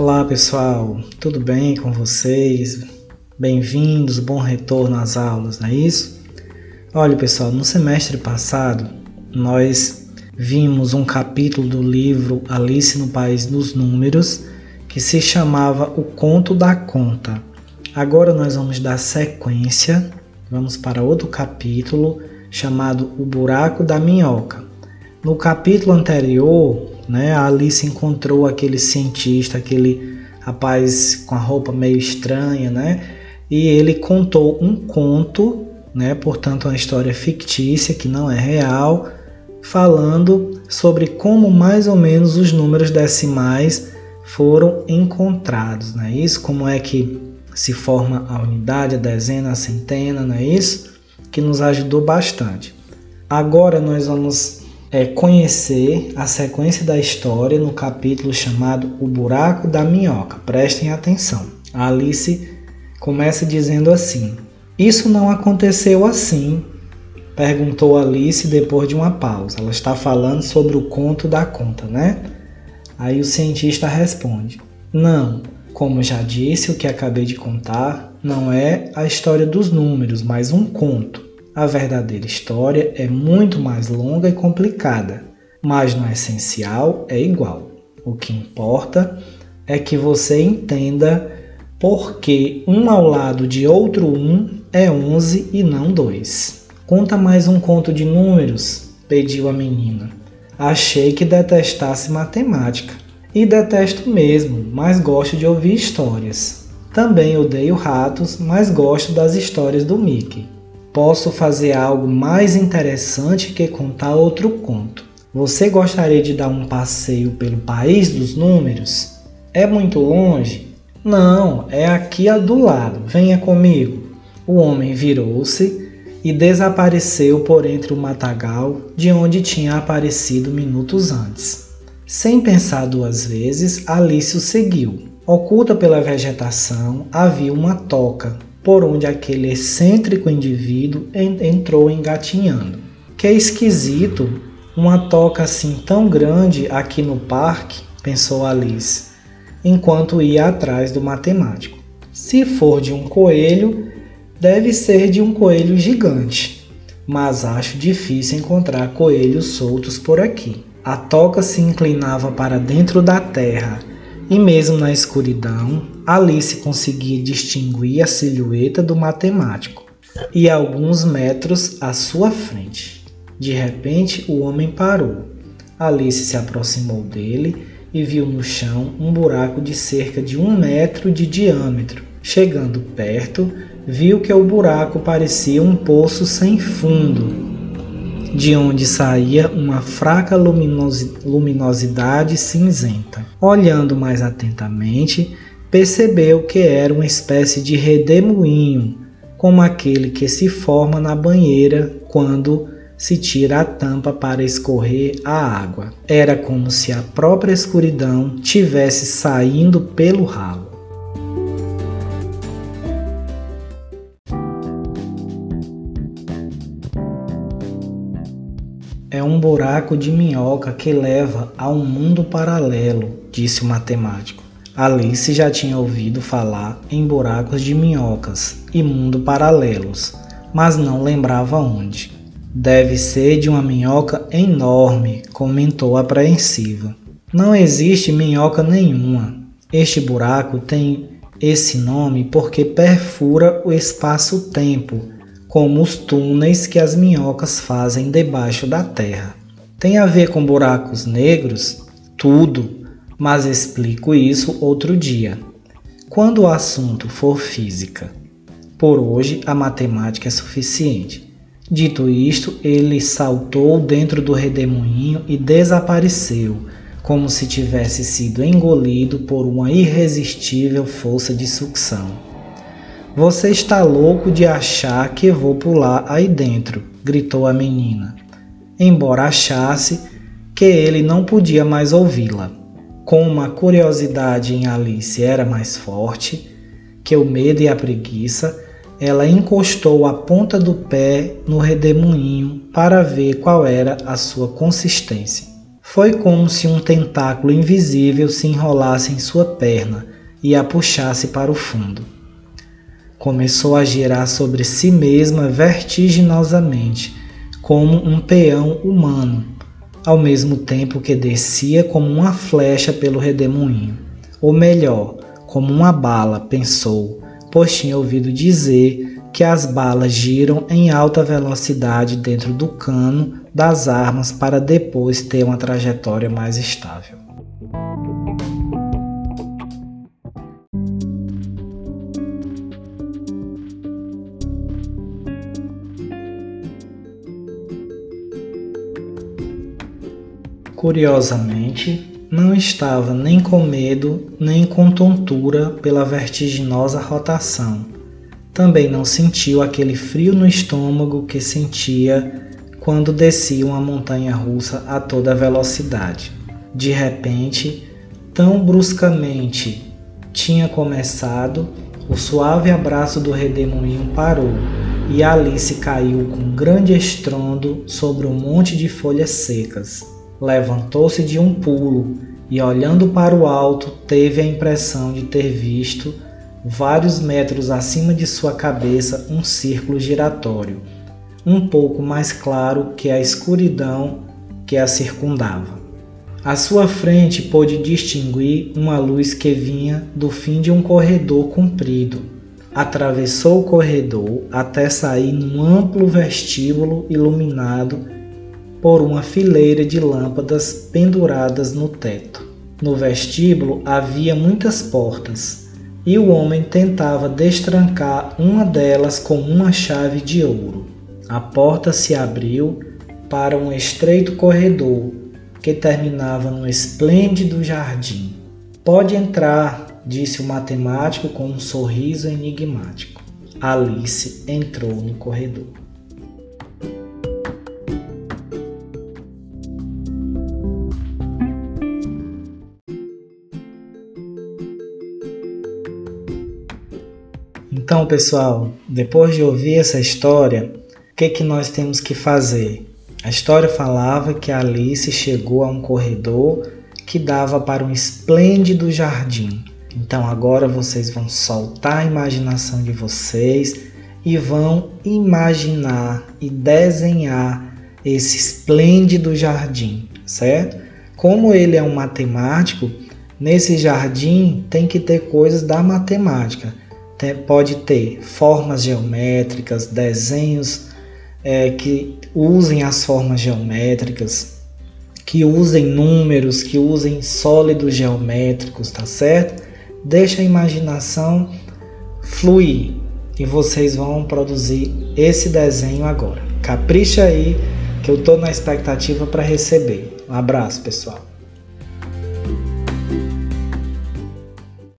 Olá pessoal, tudo bem com vocês? Bem-vindos, bom retorno às aulas, não é isso? Olha pessoal, no semestre passado nós vimos um capítulo do livro Alice no País dos Números que se chamava O Conto da Conta. Agora nós vamos dar sequência, vamos para outro capítulo chamado O Buraco da Minhoca. No capítulo anterior, né, a Alice encontrou aquele cientista, aquele rapaz com a roupa meio estranha, né? E ele contou um conto, né, portanto uma história fictícia que não é real, falando sobre como mais ou menos os números decimais foram encontrados, não é isso? Como é que se forma a unidade, a dezena, a centena, não é isso? Que nos ajudou bastante. Agora nós vamos é, conhecer a sequência da história no capítulo chamado O Buraco da Minhoca. Prestem atenção. A Alice começa dizendo assim: Isso não aconteceu assim, perguntou Alice depois de uma pausa. Ela está falando sobre o conto da conta, né? Aí o cientista responde: Não, como já disse, o que acabei de contar não é a história dos números, mas um conto. A verdadeira história é muito mais longa e complicada, mas no essencial é igual. O que importa é que você entenda por que um ao lado de outro um é 11 e não dois. Conta mais um conto de números, pediu a menina. Achei que detestasse matemática. E detesto mesmo, mas gosto de ouvir histórias. Também odeio ratos, mas gosto das histórias do Mickey. Posso fazer algo mais interessante que contar outro conto. Você gostaria de dar um passeio pelo país dos números? É muito longe? Não, é aqui do lado. Venha comigo. O homem virou-se e desapareceu por entre o matagal de onde tinha aparecido minutos antes. Sem pensar duas vezes, Alice o seguiu. Oculta pela vegetação havia uma toca, por onde aquele excêntrico indivíduo entrou engatinhando. Que esquisito, uma toca assim tão grande aqui no parque, pensou Alice, enquanto ia atrás do matemático. Se for de um coelho, deve ser de um coelho gigante, mas acho difícil encontrar coelhos soltos por aqui. A toca se inclinava para dentro da terra, e mesmo na escuridão, Alice conseguia distinguir a silhueta do matemático e alguns metros à sua frente. De repente, o homem parou. Alice se aproximou dele e viu no chão um buraco de cerca de um metro de diâmetro. Chegando perto, viu que o buraco parecia um poço sem fundo, de onde saía uma fraca luminosidade cinzenta. Olhando mais atentamente, percebeu que era uma espécie de redemoinho, como aquele que se forma na banheira quando se tira a tampa para escorrer a água. Era como se a própria escuridão tivesse saindo pelo ralo. É um buraco de minhoca que leva a um mundo paralelo, disse o matemático. Alice já tinha ouvido falar em buracos de minhocas e mundo paralelos, mas não lembrava onde. Deve ser de uma minhoca enorme, comentou apreensiva. Não existe minhoca nenhuma. Este buraco tem esse nome porque perfura o espaço-tempo como os túneis que as minhocas fazem debaixo da terra. Tem a ver com buracos negros? Tudo, mas explico isso outro dia, quando o assunto for física. Por hoje, a matemática é suficiente. Dito isto, ele saltou dentro do redemoinho e desapareceu, como se tivesse sido engolido por uma irresistível força de sucção. Você está louco de achar que vou pular aí dentro, gritou a menina, embora achasse que ele não podia mais ouvi-la. Como a curiosidade em Alice era mais forte que o medo e a preguiça, ela encostou a ponta do pé no redemoinho para ver qual era a sua consistência. Foi como se um tentáculo invisível se enrolasse em sua perna e a puxasse para o fundo. Começou a girar sobre si mesma vertiginosamente, como um peão humano, ao mesmo tempo que descia como uma flecha pelo redemoinho. Ou melhor, como uma bala, pensou, pois tinha ouvido dizer que as balas giram em alta velocidade dentro do cano das armas para depois ter uma trajetória mais estável. Curiosamente, não estava nem com medo nem com tontura pela vertiginosa rotação. Também não sentiu aquele frio no estômago que sentia quando descia uma montanha russa a toda velocidade. De repente, tão bruscamente tinha começado, o suave abraço do redemoinho parou e Alice caiu com grande estrondo sobre um monte de folhas secas. Levantou-se de um pulo e, olhando para o alto, teve a impressão de ter visto, vários metros acima de sua cabeça, um círculo giratório um pouco mais claro que a escuridão que a circundava. À sua frente pôde distinguir uma luz que vinha do fim de um corredor comprido. Atravessou o corredor até sair num amplo vestíbulo iluminado por uma fileira de lâmpadas penduradas no teto. No vestíbulo havia muitas portas, e o homem tentava destrancar uma delas com uma chave de ouro. A porta se abriu para um estreito corredor que terminava num esplêndido jardim. Pode entrar, disse o matemático com um sorriso enigmático. Alice entrou no corredor. Então, pessoal, depois de ouvir essa história, que, que nós temos que fazer? A história falava que Alice chegou a um corredor que dava para um esplêndido jardim. Então agora vocês vão soltar a imaginação de vocês e vão imaginar e desenhar esse esplêndido jardim, certo? Como ele é um matemático, nesse jardim tem que ter coisas da matemática. Pode ter formas geométricas, desenhos é, que usem as formas geométricas, que usem números, que usem sólidos geométricos, tá certo? Deixa a imaginação fluir e vocês vão produzir esse desenho agora. Capricha aí que eu tô na expectativa para receber. Um abraço, pessoal.